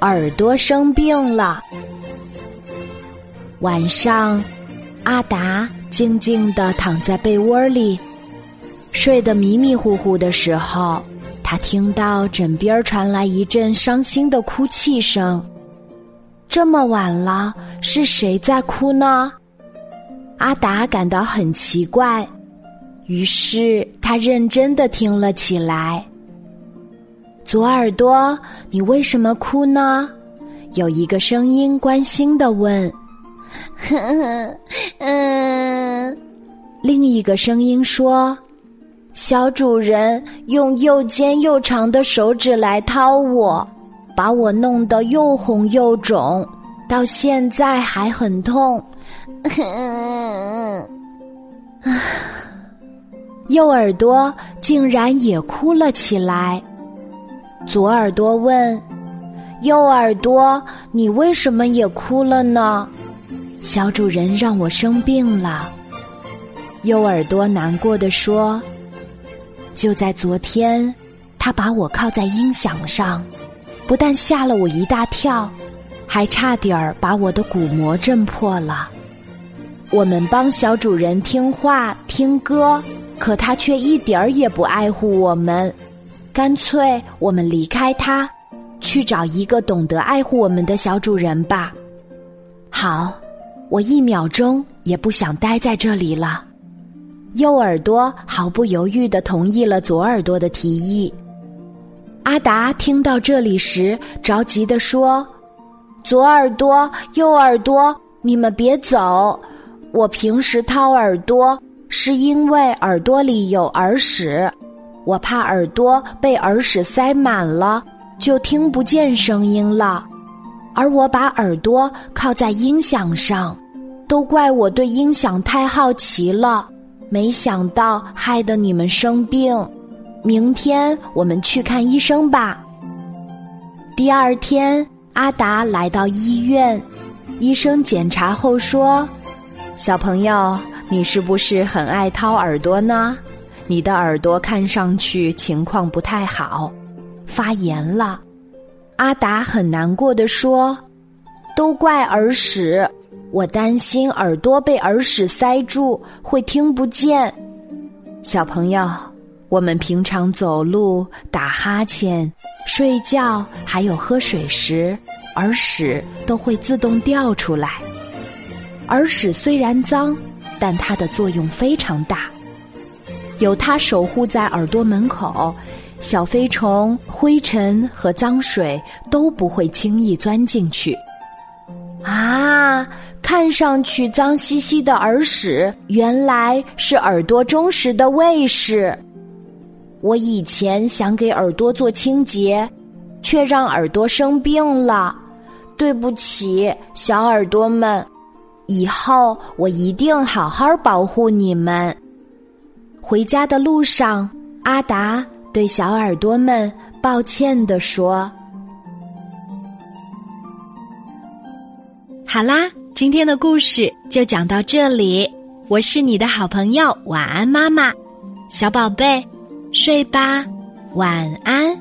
耳朵生病了。晚上，阿达静静地躺在被窝里，睡得迷迷糊糊的时候，他听到枕边传来一阵伤心的哭泣声。这么晚了，是谁在哭呢？阿达感到很奇怪，于是他认真的听了起来。左耳朵，你为什么哭呢？有一个声音关心的问。嗯，另一个声音说：“小主人用又尖又长的手指来掏我，把我弄得又红又肿，到现在还很痛。”右耳朵竟然也哭了起来。左耳朵问：“右耳朵，你为什么也哭了呢？”小主人让我生病了。右耳朵难过的说：“就在昨天，他把我靠在音响上，不但吓了我一大跳，还差点儿把我的鼓膜震破了。”我们帮小主人听话听歌，可他却一点儿也不爱护我们。干脆我们离开他，去找一个懂得爱护我们的小主人吧。好，我一秒钟也不想待在这里了。右耳朵毫不犹豫的同意了左耳朵的提议。阿达听到这里时，着急的说：“左耳朵，右耳朵，你们别走。”我平时掏耳朵，是因为耳朵里有耳屎，我怕耳朵被耳屎塞满了，就听不见声音了。而我把耳朵靠在音响上，都怪我对音响太好奇了，没想到害得你们生病。明天我们去看医生吧。第二天，阿达来到医院，医生检查后说。小朋友，你是不是很爱掏耳朵呢？你的耳朵看上去情况不太好，发炎了。阿达很难过的说：“都怪耳屎，我担心耳朵被耳屎塞住会听不见。”小朋友，我们平常走路、打哈欠、睡觉，还有喝水时，耳屎都会自动掉出来。耳屎虽然脏，但它的作用非常大。有它守护在耳朵门口，小飞虫、灰尘和脏水都不会轻易钻进去。啊，看上去脏兮兮的耳屎，原来是耳朵忠实的卫士。我以前想给耳朵做清洁，却让耳朵生病了。对不起，小耳朵们。以后我一定好好保护你们。回家的路上，阿达对小耳朵们抱歉地说：“好啦，今天的故事就讲到这里。我是你的好朋友，晚安，妈妈，小宝贝，睡吧，晚安。”